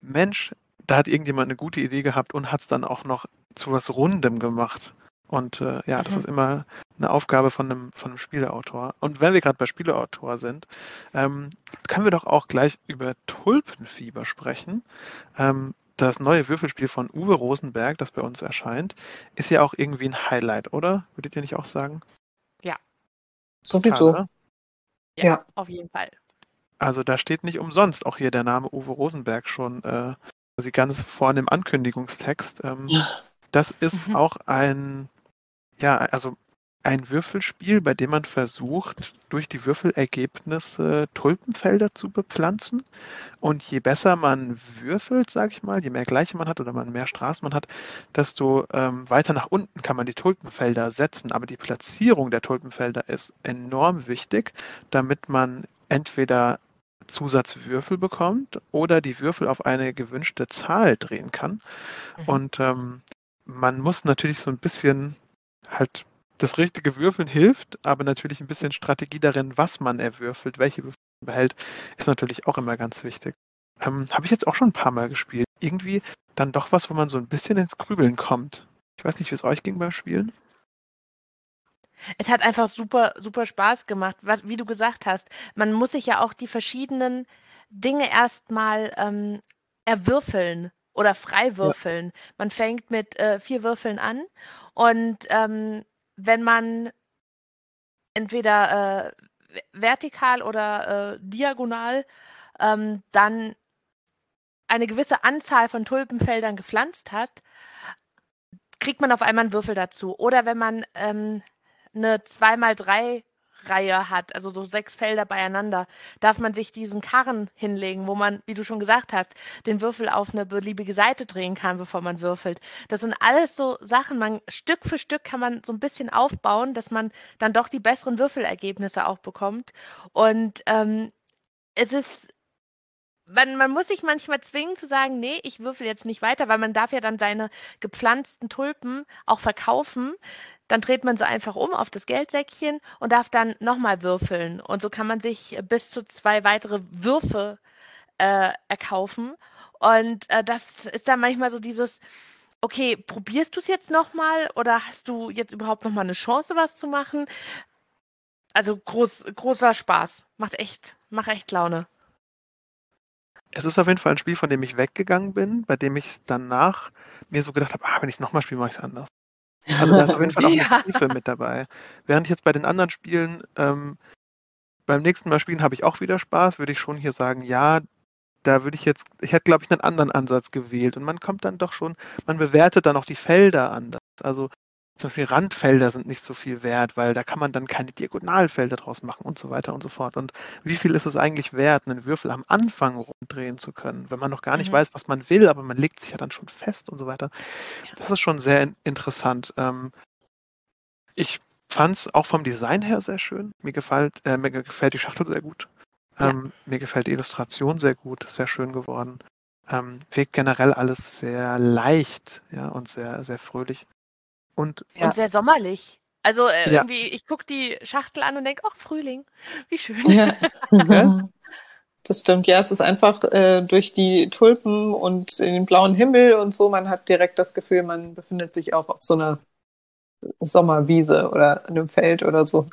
[SPEAKER 1] Mensch, da hat irgendjemand eine gute Idee gehabt und hat es dann auch noch zu was Rundem gemacht. Und äh, ja, das
[SPEAKER 2] Mhm.
[SPEAKER 1] ist immer eine Aufgabe von einem, von einem Spieleautor. Und wenn wir gerade bei Spieleautor sind, ähm, können wir doch auch gleich über Tulpenfieber sprechen. Ähm, das neue Würfelspiel von Uwe Rosenberg, das bei uns erscheint, ist ja auch irgendwie ein Highlight, oder? Würdet ihr nicht auch sagen?
[SPEAKER 3] Sowieso.
[SPEAKER 1] Total,
[SPEAKER 2] Ja,
[SPEAKER 3] Ja.
[SPEAKER 2] auf jeden Fall.
[SPEAKER 1] Also da steht nicht umsonst auch hier der Name Uwe Rosenberg schon äh, quasi ganz vorne im Ankündigungstext. Ähm, das ist
[SPEAKER 2] Mhm.
[SPEAKER 1] auch ein, ja, also ein Würfelspiel, bei dem man versucht, durch die Würfelergebnisse Tulpenfelder zu bepflanzen. Und je besser man würfelt, sage ich mal, je mehr Gleiche man hat oder man mehr Straßen man hat, desto ähm, weiter nach unten kann man die Tulpenfelder setzen. Aber die Platzierung der Tulpenfelder ist enorm wichtig, damit man entweder Zusatzwürfel bekommt oder die Würfel auf eine gewünschte Zahl drehen kann.
[SPEAKER 2] Mhm.
[SPEAKER 1] Und ähm, man muss natürlich so ein bisschen halt das richtige Würfeln hilft, aber natürlich ein bisschen Strategie darin, was man erwürfelt, welche Würfel man behält, ist natürlich auch immer ganz wichtig. Ähm, Habe ich jetzt auch schon ein paar Mal gespielt. Irgendwie dann doch was, wo man so ein bisschen ins Grübeln kommt. Ich weiß nicht, wie es euch ging beim Spielen.
[SPEAKER 2] Es hat einfach super, super Spaß gemacht, was, wie du gesagt hast. Man muss sich ja auch die verschiedenen Dinge erstmal ähm, erwürfeln oder frei würfeln. Man fängt mit äh, vier Würfeln an und ähm, wenn man entweder äh, vertikal oder äh, diagonal ähm, dann eine gewisse Anzahl von Tulpenfeldern gepflanzt hat, kriegt man auf einmal einen Würfel dazu. Oder wenn man ähm, eine 2x3 Reihe hat, also so sechs Felder beieinander, darf man sich diesen Karren hinlegen, wo man, wie du schon gesagt hast, den Würfel auf eine beliebige Seite drehen kann, bevor man würfelt. Das sind alles so Sachen, man Stück für Stück kann man so ein bisschen aufbauen, dass man dann doch die besseren Würfelergebnisse auch bekommt. Und ähm, es ist man, man muss sich manchmal zwingen zu sagen, nee, ich würfel jetzt nicht weiter, weil man darf ja dann seine gepflanzten Tulpen auch verkaufen. Dann dreht man so einfach um auf das Geldsäckchen und darf dann nochmal würfeln. Und so kann man sich bis zu zwei weitere Würfe äh, erkaufen. Und äh, das ist dann manchmal so dieses, okay, probierst du es jetzt nochmal oder hast du jetzt überhaupt nochmal eine Chance, was zu machen? Also groß, großer Spaß. Macht echt, macht echt Laune.
[SPEAKER 1] Es ist auf jeden Fall ein Spiel, von dem ich weggegangen bin, bei dem ich danach mir so gedacht habe, ah, wenn ich es nochmal spiele, mache ich es anders. Also da ist auf jeden Fall auch
[SPEAKER 2] Ja.
[SPEAKER 1] eine Tiefe mit dabei. Während ich jetzt bei den anderen Spielen, ähm, beim nächsten Mal spielen habe ich auch wieder Spaß, würde ich schon hier sagen, ja, da würde ich jetzt, ich hätte, glaube ich, einen anderen Ansatz gewählt. Und man kommt dann doch schon, man bewertet dann auch die Felder anders. Also zum Beispiel Randfelder sind nicht so viel wert, weil da kann man dann keine Diagonalfelder draus machen und so weiter und so fort. Und wie viel ist es eigentlich wert, einen Würfel am Anfang runddrehen zu können, wenn man noch gar nicht
[SPEAKER 2] Mhm.
[SPEAKER 1] weiß, was man will, aber man legt sich ja dann schon fest und so weiter. Das ist schon sehr in interessant. Ähm, ich fand es auch vom Design her sehr schön. Mir gefällt, äh, mir gefällt die Schachtel sehr gut. Ja. Ähm, mir gefällt die Illustration sehr gut, sehr schön geworden. Ähm, wirkt generell alles sehr leicht, ja, und sehr, sehr fröhlich. Und,
[SPEAKER 2] ja. und sehr sommerlich. Also äh, ja. irgendwie, ich gucke die Schachtel an und denke, ach, Frühling, wie schön. Ja.
[SPEAKER 3] das stimmt, ja, es ist einfach äh, durch die Tulpen und den blauen Himmel und so, man hat direkt das Gefühl, man befindet sich auch auf so einer Sommerwiese oder einem Feld oder so.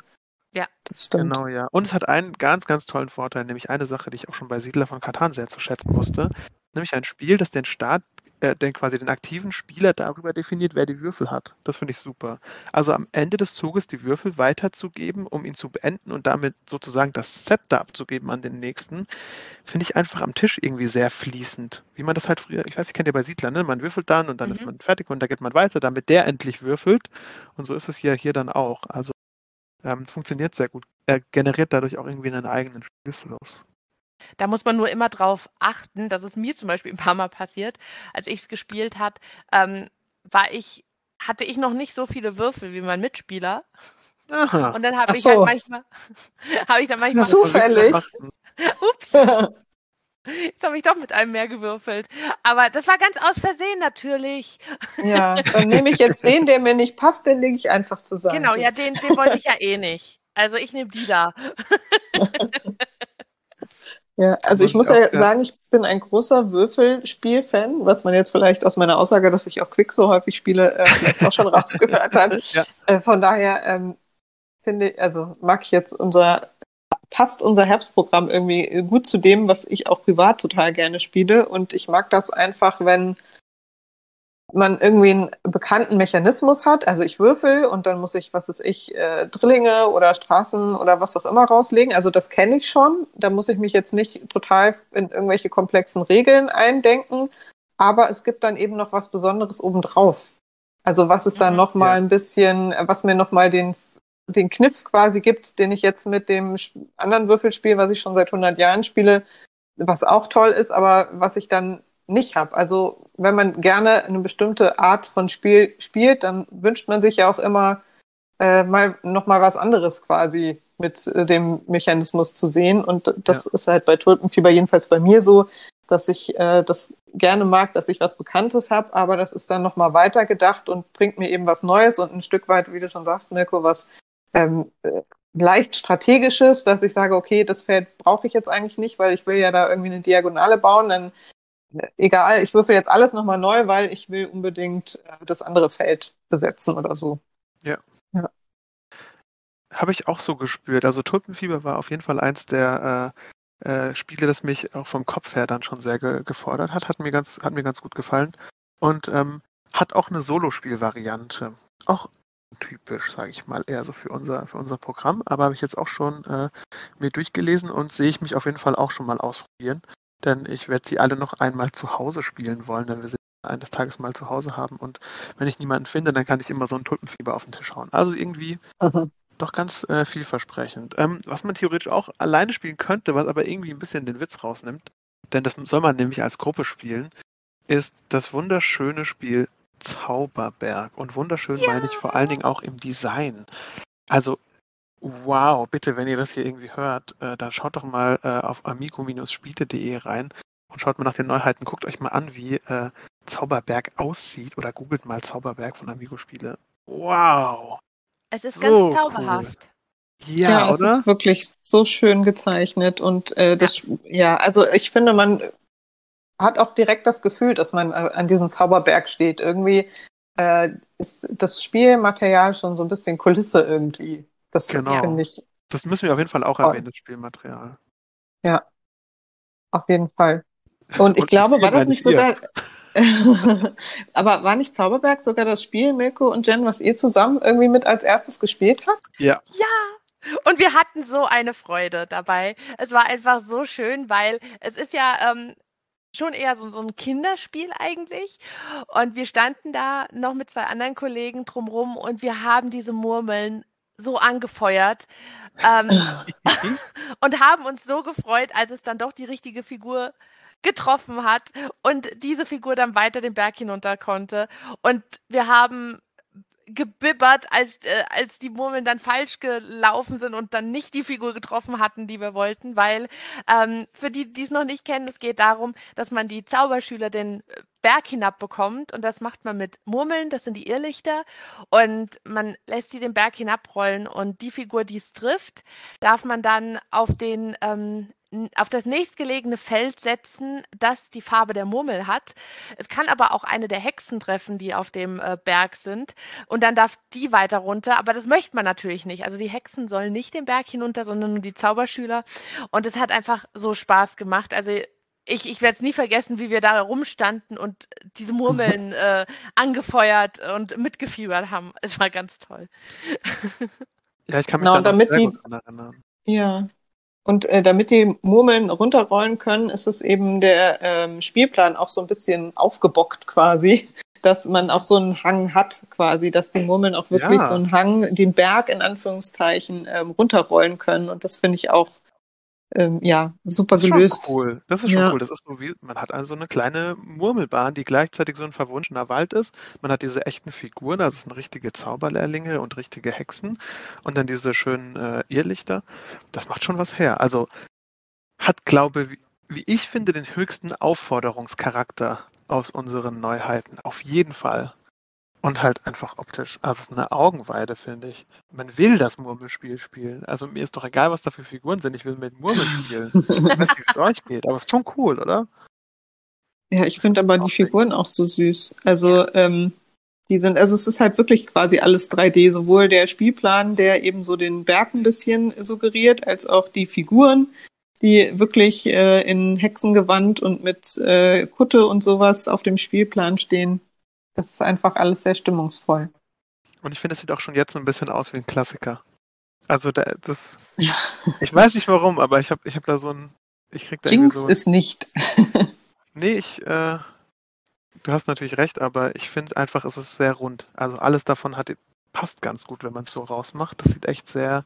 [SPEAKER 2] Ja,
[SPEAKER 1] das stimmt. Genau, ja. Und es hat einen ganz, ganz tollen Vorteil, nämlich eine Sache, die ich auch schon bei Siedler von Katan sehr zu schätzen wusste, nämlich ein Spiel, das den Start äh, den quasi den aktiven Spieler darüber definiert, wer die Würfel hat. Das finde ich super. Also am Ende des Zuges die Würfel weiterzugeben, um ihn zu beenden und damit sozusagen das Zepter abzugeben an den nächsten, finde ich einfach am Tisch irgendwie sehr fließend. Wie man das halt früher, ich weiß, ich kenne ja bei Siedlern, ne? man würfelt dann und dann mhm. ist man fertig und da geht man weiter, damit der endlich würfelt. Und so ist es ja hier dann auch. Also ähm, funktioniert sehr gut. Er generiert dadurch auch irgendwie einen eigenen Spielfluss.
[SPEAKER 2] Da muss man nur immer drauf achten, dass es mir zum Beispiel ein paar Mal passiert, als ich es gespielt habe, ähm, war ich, hatte ich noch nicht so viele Würfel wie mein Mitspieler. Aha. Und dann habe ich halt so. manchmal, habe ich dann manchmal
[SPEAKER 3] zufällig.
[SPEAKER 2] Ups. Jetzt habe ich doch mit einem mehr gewürfelt. Aber das war ganz aus Versehen natürlich.
[SPEAKER 3] Ja, dann nehme ich jetzt den, der mir nicht passt, den lege ich einfach zusammen.
[SPEAKER 2] Genau, ja, den, den wollte ich ja eh nicht. Also ich nehme die da.
[SPEAKER 3] Ja, also ich muss ja sagen, ich bin ein großer Würfelspiel-Fan, was man jetzt vielleicht aus meiner Aussage, dass ich auch Quick so häufig spiele, äh, vielleicht auch schon rausgehört hat. Ja. Äh, von daher ähm, finde ich, also mag ich jetzt unser, passt unser Herbstprogramm irgendwie gut zu dem, was ich auch privat total gerne spiele. Und ich mag das einfach, wenn man irgendwie einen bekannten Mechanismus hat. Also ich würfel und dann muss ich, was weiß ich, äh, Drillinge oder Straßen oder was auch immer rauslegen. Also das kenne ich schon. Da muss ich mich jetzt nicht total in irgendwelche komplexen Regeln eindenken. Aber es gibt dann eben noch was Besonderes obendrauf. Also was es dann mhm, nochmal ja. ein bisschen, was mir nochmal den, den Kniff quasi gibt, den ich jetzt mit dem anderen Würfelspiel, was ich schon seit 100 Jahren spiele, was auch toll ist, aber was ich dann nicht habe. Also wenn man gerne eine bestimmte Art von Spiel spielt, dann wünscht man sich ja auch immer äh, mal noch mal was anderes quasi mit äh, dem Mechanismus zu sehen. Und das ja. ist halt bei Tulpenfieber jedenfalls bei mir so, dass ich äh, das gerne mag, dass ich was Bekanntes habe, aber das ist dann noch mal weitergedacht und bringt mir eben was Neues und ein Stück weit, wie du schon sagst, Mirko, was ähm, äh, leicht strategisches, dass ich sage, okay, das Feld brauche ich jetzt eigentlich nicht, weil ich will ja da irgendwie eine Diagonale bauen, dann egal, ich würfel jetzt alles nochmal neu, weil ich will unbedingt äh, das andere Feld besetzen oder so.
[SPEAKER 1] Ja. ja. Habe ich auch so gespürt. Also Tulpenfieber war auf jeden Fall eins der äh, äh, Spiele, das mich auch vom Kopf her dann schon sehr ge gefordert hat. Hat mir ganz, hat mir ganz gut gefallen. Und ähm, hat auch eine Solospielvariante. Auch typisch, sage ich mal, eher so für unser, für unser Programm. Aber habe ich jetzt auch schon äh, mir durchgelesen und sehe ich mich auf jeden Fall auch schon mal ausprobieren denn ich werde sie alle noch einmal zu Hause spielen wollen, wenn wir sie eines Tages mal zu Hause haben. Und wenn ich niemanden finde, dann kann ich immer so ein Tulpenfieber auf den Tisch hauen. Also irgendwie mhm. doch ganz äh, vielversprechend. Ähm, was man theoretisch auch alleine spielen könnte, was aber irgendwie ein bisschen den Witz rausnimmt, denn das soll man nämlich als Gruppe spielen, ist das wunderschöne Spiel Zauberberg. Und wunderschön ja. meine ich vor allen Dingen auch im Design. Also Wow, bitte, wenn ihr das hier irgendwie hört, äh, dann schaut doch mal äh, auf amigo-spiele.de rein und schaut mal nach den Neuheiten. Guckt euch mal an, wie äh, Zauberberg aussieht oder googelt mal Zauberberg von Amigo Spiele. Wow!
[SPEAKER 2] Es ist so ganz zauberhaft.
[SPEAKER 3] Cool. Ja, ja es ist wirklich so schön gezeichnet und äh, das, ja. ja, also ich finde, man hat auch direkt das Gefühl, dass man äh, an diesem Zauberberg steht. Irgendwie äh, ist das Spielmaterial schon so ein bisschen Kulisse irgendwie. Das
[SPEAKER 1] genau. finde ich. Das müssen wir auf jeden Fall auch erwähnen, das Spielmaterial.
[SPEAKER 3] Ja, auf jeden Fall. Und ich und glaube, war das nicht sogar. Aber war nicht Zauberberg sogar das Spiel, Mirko und Jen, was ihr zusammen irgendwie mit als erstes gespielt habt?
[SPEAKER 1] Ja.
[SPEAKER 2] Ja. Und wir hatten so eine Freude dabei. Es war einfach so schön, weil es ist ja ähm, schon eher so, so ein Kinderspiel eigentlich. Und wir standen da noch mit zwei anderen Kollegen drumrum und wir haben diese Murmeln so angefeuert ähm, und haben uns so gefreut, als es dann doch die richtige Figur getroffen hat und diese Figur dann weiter den Berg hinunter konnte. Und wir haben gebibbert, als, äh, als die Murmeln dann falsch gelaufen sind und dann nicht die Figur getroffen hatten, die wir wollten, weil ähm, für die, die es noch nicht kennen, es geht darum, dass man die Zauberschüler den äh, Berg hinab bekommt und das macht man mit Murmeln, das sind die Irrlichter und man lässt sie den Berg hinabrollen und die Figur, die es trifft, darf man dann auf den ähm, auf das nächstgelegene Feld setzen, das die Farbe der Murmel hat. Es kann aber auch eine der Hexen treffen, die auf dem äh, Berg sind. Und dann darf die weiter runter. Aber das möchte man natürlich nicht. Also die Hexen sollen nicht den Berg hinunter, sondern nur die Zauberschüler. Und es hat einfach so Spaß gemacht. Also ich, ich werde es nie vergessen, wie wir da rumstanden und diese Murmeln äh, angefeuert und mitgefiebert haben. Es war ganz toll.
[SPEAKER 1] Ja, ich kann mich genau, da damit die, erinnern.
[SPEAKER 3] Ja, und äh, damit die Murmeln runterrollen können, ist es eben der ähm, Spielplan auch so ein bisschen aufgebockt quasi, dass man auch so einen Hang hat quasi, dass die Murmeln auch wirklich ja. so einen Hang, den Berg in Anführungszeichen ähm, runterrollen können. Und das finde ich auch ähm, ja, super
[SPEAKER 1] das ist
[SPEAKER 3] gelöst.
[SPEAKER 1] Schon cool. Das ist schon ja. cool. Das ist so wie, man hat also eine kleine Murmelbahn, die gleichzeitig so ein verwunschener Wald ist. Man hat diese echten Figuren, also es sind richtige Zauberlehrlinge und richtige Hexen und dann diese schönen äh, Irrlichter. Das macht schon was her. Also hat, glaube wie, wie ich finde, den höchsten Aufforderungscharakter aus unseren Neuheiten. Auf jeden Fall. Und halt einfach optisch. Also es ist eine Augenweide, finde ich. Man will das Murmelspiel spielen. Also mir ist doch egal, was da für Figuren sind. Ich will mit Murmeln spielen. ich weiß nicht, wie es euch geht, aber es ist schon cool, oder?
[SPEAKER 3] Ja, ich finde aber die Figuren auch so süß. Also, ähm, die sind, also es ist halt wirklich quasi alles 3D, sowohl der Spielplan, der eben so den Berg ein bisschen suggeriert, als auch die Figuren, die wirklich äh, in Hexengewand und mit äh, Kutte und sowas auf dem Spielplan stehen. Das ist einfach alles sehr stimmungsvoll.
[SPEAKER 1] Und ich finde, es sieht auch schon jetzt so ein bisschen aus wie ein Klassiker. Also da, das. ich weiß nicht warum, aber ich habe ich hab da so ein. Ich krieg da
[SPEAKER 3] Jinx
[SPEAKER 1] so,
[SPEAKER 3] ist nicht.
[SPEAKER 1] nee, ich. Äh, du hast natürlich recht, aber ich finde einfach, es ist sehr rund. Also alles davon hat passt ganz gut, wenn man es so rausmacht. Das sieht echt sehr,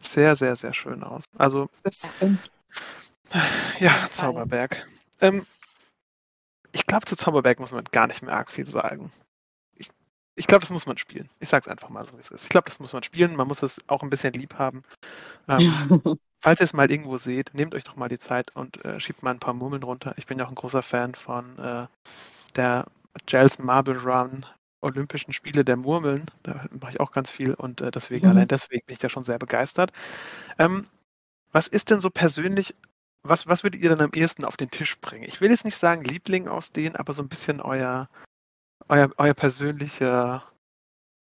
[SPEAKER 1] sehr, sehr, sehr schön aus. Also. Das stimmt. Ja, Zauberberg. Ähm, ich glaube, zu Zauberberg muss man gar nicht mehr arg viel sagen. Ich, ich glaube, das muss man spielen. Ich sage es einfach mal so, wie es ist. Ich glaube, das muss man spielen. Man muss es auch ein bisschen lieb haben. Ähm, falls ihr es mal irgendwo seht, nehmt euch doch mal die Zeit und äh, schiebt mal ein paar Murmeln runter. Ich bin ja auch ein großer Fan von äh, der Gels Marble Run Olympischen Spiele der Murmeln. Da mache ich auch ganz viel und äh, deswegen, mhm. allein deswegen bin ich da schon sehr begeistert. Ähm, was ist denn so persönlich was, was würdet ihr dann am ehesten auf den Tisch bringen? Ich will jetzt nicht sagen Liebling aus denen, aber so ein bisschen euer, euer, euer persönlicher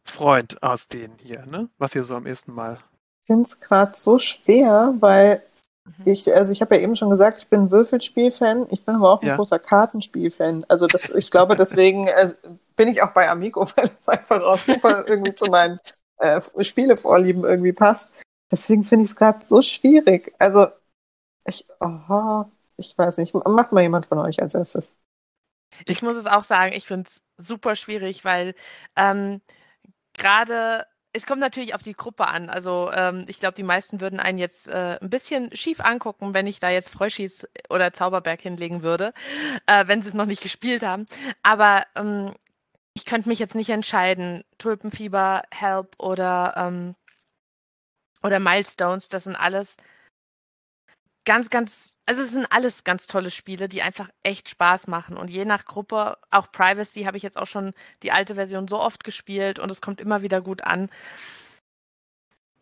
[SPEAKER 1] Freund aus denen hier, ne? Was ihr so am ehesten mal.
[SPEAKER 3] Ich finde es gerade so schwer, weil mhm. ich, also ich habe ja eben schon gesagt, ich bin Würfelspiel-Fan, ich bin aber auch ein ja. großer Kartenspiel-Fan. Also das, ich glaube, deswegen äh, bin ich auch bei Amigo, weil es einfach auch super irgendwie zu meinen äh, Spielevorlieben irgendwie passt. Deswegen finde ich es gerade so schwierig. Also ich, oh, ich weiß nicht. Macht mal jemand von euch als erstes.
[SPEAKER 2] Ich muss es auch sagen, ich finde es super schwierig, weil ähm, gerade es kommt natürlich auf die Gruppe an. Also ähm, ich glaube, die meisten würden einen jetzt äh, ein bisschen schief angucken, wenn ich da jetzt Fröschis oder Zauberberg hinlegen würde, äh, wenn sie es noch nicht gespielt haben. Aber ähm, ich könnte mich jetzt nicht entscheiden. Tulpenfieber, Help oder, ähm, oder Milestones, das sind alles ganz, ganz, also es sind alles ganz tolle Spiele, die einfach echt Spaß machen. Und je nach Gruppe, auch Privacy habe ich jetzt auch schon die alte Version so oft gespielt und es kommt immer wieder gut an.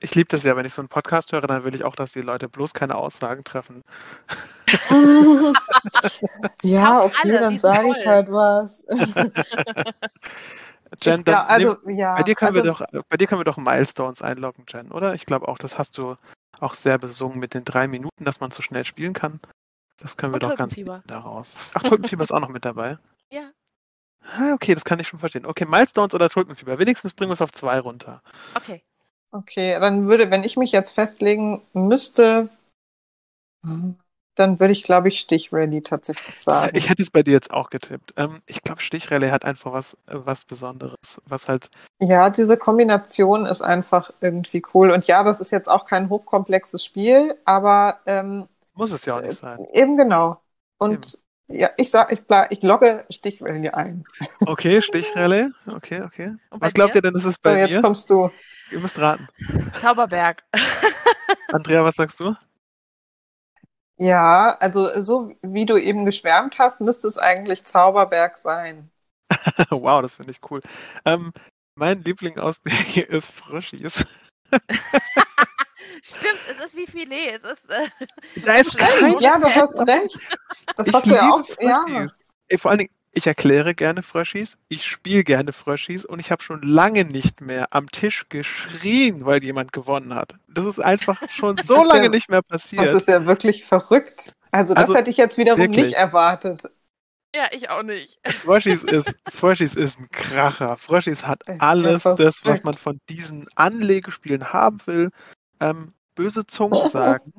[SPEAKER 1] Ich liebe das ja, wenn ich so einen Podcast höre, dann will ich auch, dass die Leute bloß keine Aussagen treffen.
[SPEAKER 3] ja, okay, alle, dann sage ich halt was.
[SPEAKER 1] Jen, glaub, also, nehm, ja, bei, dir können also, wir doch, bei dir können wir doch Milestones einloggen, Jen, oder? Ich glaube auch, das hast du auch sehr besungen mit den drei Minuten, dass man so schnell spielen kann. Das können wir Und doch ganz daraus. Ach, Tulpenfieber ist auch noch mit dabei.
[SPEAKER 2] Ja.
[SPEAKER 1] Ah, okay, das kann ich schon verstehen. Okay, Milestones oder Tulpenfieber. Wenigstens bringen wir es auf zwei runter.
[SPEAKER 2] Okay.
[SPEAKER 3] Okay, dann würde, wenn ich mich jetzt festlegen müsste, dann würde ich, glaube ich, Stichrally tatsächlich sagen.
[SPEAKER 1] Ich hätte es bei dir jetzt auch getippt. Ähm, ich glaube, Stichrally hat einfach was, äh, was Besonderes, was halt.
[SPEAKER 3] Ja, diese Kombination ist einfach irgendwie cool. Und ja, das ist jetzt auch kein hochkomplexes Spiel, aber. Ähm,
[SPEAKER 1] Muss es ja auch nicht sein.
[SPEAKER 3] Eben genau. Und Ja, ich sag, ich, ich logge Stichrallye ein.
[SPEAKER 1] Okay, Stichrallye. Okay, okay. Was glaubt ihr denn, ist es bei so,
[SPEAKER 3] jetzt
[SPEAKER 1] mir?
[SPEAKER 3] kommst du.
[SPEAKER 1] Ihr müsst raten.
[SPEAKER 2] Zauberberg.
[SPEAKER 1] Andrea, was sagst du?
[SPEAKER 3] Ja, also so wie du eben geschwärmt hast, müsste es eigentlich Zauberberg sein.
[SPEAKER 1] wow, das finde ich cool. Ähm, mein Liebling aus hier ist Frischis.
[SPEAKER 2] Stimmt, es ist wie Filet. Es ist,
[SPEAKER 1] äh, da ist kein
[SPEAKER 3] Ja, du hast recht. Das
[SPEAKER 1] ich
[SPEAKER 3] hast du ja auch. Ja.
[SPEAKER 1] Ey, vor allen Dingen, ich erkläre gerne Fröschis, ich spiele gerne Fröschis und ich habe schon lange nicht mehr am Tisch geschrien, weil jemand gewonnen hat. Das ist einfach schon so lange ja, nicht mehr passiert.
[SPEAKER 3] Das ist ja wirklich verrückt. Also das also, hätte ich jetzt wiederum wirklich. nicht erwartet.
[SPEAKER 2] Ja, ich auch nicht.
[SPEAKER 1] Fröschis ist, Fröschis ist ein Kracher. Fröschis hat alles das, was man von diesen Anlegespielen haben will. Ähm, böse Zungen sagen,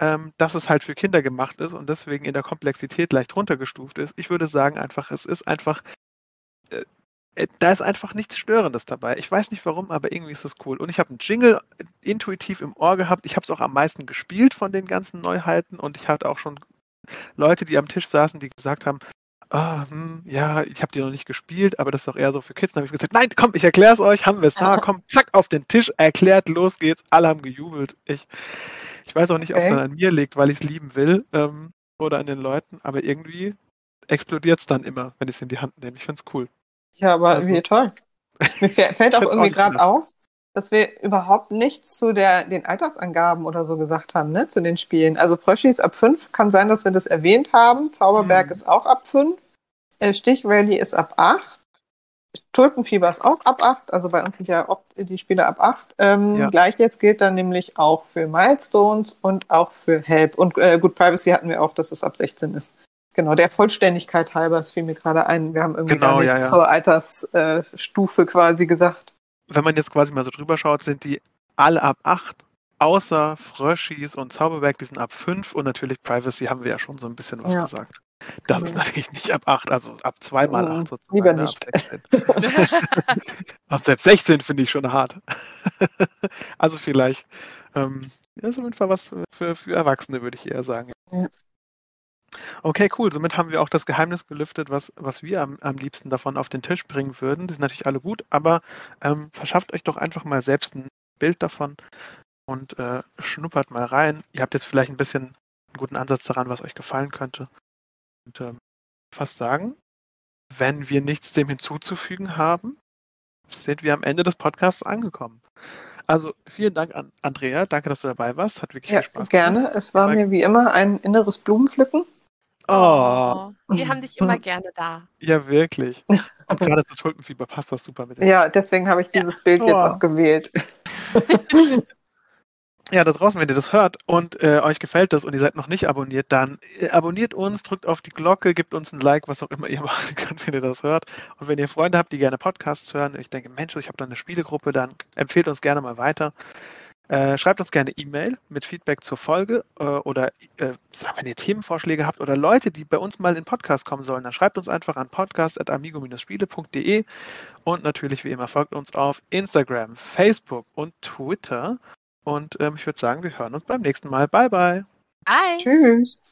[SPEAKER 1] ähm, dass es halt für Kinder gemacht ist und deswegen in der Komplexität leicht runtergestuft ist. Ich würde sagen einfach, es ist einfach, äh, äh, da ist einfach nichts Störendes dabei. Ich weiß nicht warum, aber irgendwie ist das cool. Und ich habe einen Jingle intuitiv im Ohr gehabt. Ich habe es auch am meisten gespielt von den ganzen Neuheiten und ich hatte auch schon Leute, die am Tisch saßen, die gesagt haben, ah, hm, ja, ich habe die noch nicht gespielt, aber das ist doch eher so für Kids. Dann habe ich gesagt, nein, komm, ich erkläre es euch, haben wir es da, komm, zack, auf den Tisch, erklärt, los geht's, alle haben gejubelt. Ich, ich weiß auch nicht, okay. ob es dann an mir liegt, weil ich es lieben will ähm, oder an den Leuten, aber irgendwie explodiert es dann immer, wenn ich es in die Hand nehme. Ich finde es cool.
[SPEAKER 3] Ja, aber also, wie toll. Mir fällt auch irgendwie gerade auf, dass wir überhaupt nichts zu der, den Altersangaben oder so gesagt haben, ne, zu den Spielen. Also Fröschis ab 5, kann sein, dass wir das erwähnt haben. Zauberberg hm. ist auch ab 5. Äh, Stichrally ist ab 8. Tulpenfieber ist auch ab 8, also bei uns sind ja die Spiele ab 8. Ähm, ja. Gleiches gilt dann nämlich auch für Milestones und auch für Help. Und äh, Good Privacy hatten wir auch, dass es ab 16 ist. Genau, der Vollständigkeit halber, es fiel mir gerade ein. Wir haben irgendwie genau, ja, ja. zur Altersstufe äh, quasi gesagt.
[SPEAKER 1] Wenn man jetzt quasi mal so drüber schaut, sind die alle ab 8, außer Fröschis und Zauberberg, die sind ab 5 und natürlich Privacy haben wir ja schon so ein bisschen was ja. gesagt. Das genau. ist natürlich nicht ab 8, also ab 2 mal 8
[SPEAKER 3] sozusagen. Lieber ne, nicht.
[SPEAKER 1] Ab 16. ab selbst 16 finde ich schon hart. also vielleicht, ähm, das ist auf jeden Fall was für, für Erwachsene, würde ich eher sagen. Ja. Okay, cool. Somit haben wir auch das Geheimnis gelüftet, was, was wir am, am liebsten davon auf den Tisch bringen würden. Die sind natürlich alle gut, aber ähm, verschafft euch doch einfach mal selbst ein Bild davon und äh, schnuppert mal rein. Ihr habt jetzt vielleicht ein bisschen einen guten Ansatz daran, was euch gefallen könnte. Und ähm, fast sagen, wenn wir nichts dem hinzuzufügen haben, sind wir am Ende des Podcasts angekommen. Also vielen Dank an Andrea, danke, dass du dabei warst. Hat wirklich
[SPEAKER 3] ja,
[SPEAKER 1] viel Spaß
[SPEAKER 3] gerne. gemacht. Gerne. Es war mir wie immer ein inneres Blumenpflücken.
[SPEAKER 2] Oh. Wir haben dich immer gerne da.
[SPEAKER 1] Ja, wirklich. Und gerade zu Tulpenfieber passt das super mit
[SPEAKER 3] dir. Ja, deswegen habe ich dieses ja. Bild oh. jetzt abgewählt.
[SPEAKER 1] ja, da draußen, wenn ihr das hört und äh, euch gefällt das und ihr seid noch nicht abonniert, dann äh, abonniert uns, drückt auf die Glocke, gebt uns ein Like, was auch immer ihr machen könnt, wenn ihr das hört. Und wenn ihr Freunde habt, die gerne Podcasts hören, ich denke, Mensch, ich habe da eine Spielegruppe, dann empfehlt uns gerne mal weiter. Äh, schreibt uns gerne E-Mail mit Feedback zur Folge äh, oder äh, wenn ihr Themenvorschläge habt oder Leute, die bei uns mal in Podcast kommen sollen, dann schreibt uns einfach an podcast.amigo-spiele.de und natürlich wie immer folgt uns auf Instagram, Facebook und Twitter. Und ähm, ich würde sagen, wir hören uns beim nächsten Mal. Bye, bye.
[SPEAKER 2] Bye.
[SPEAKER 3] Tschüss.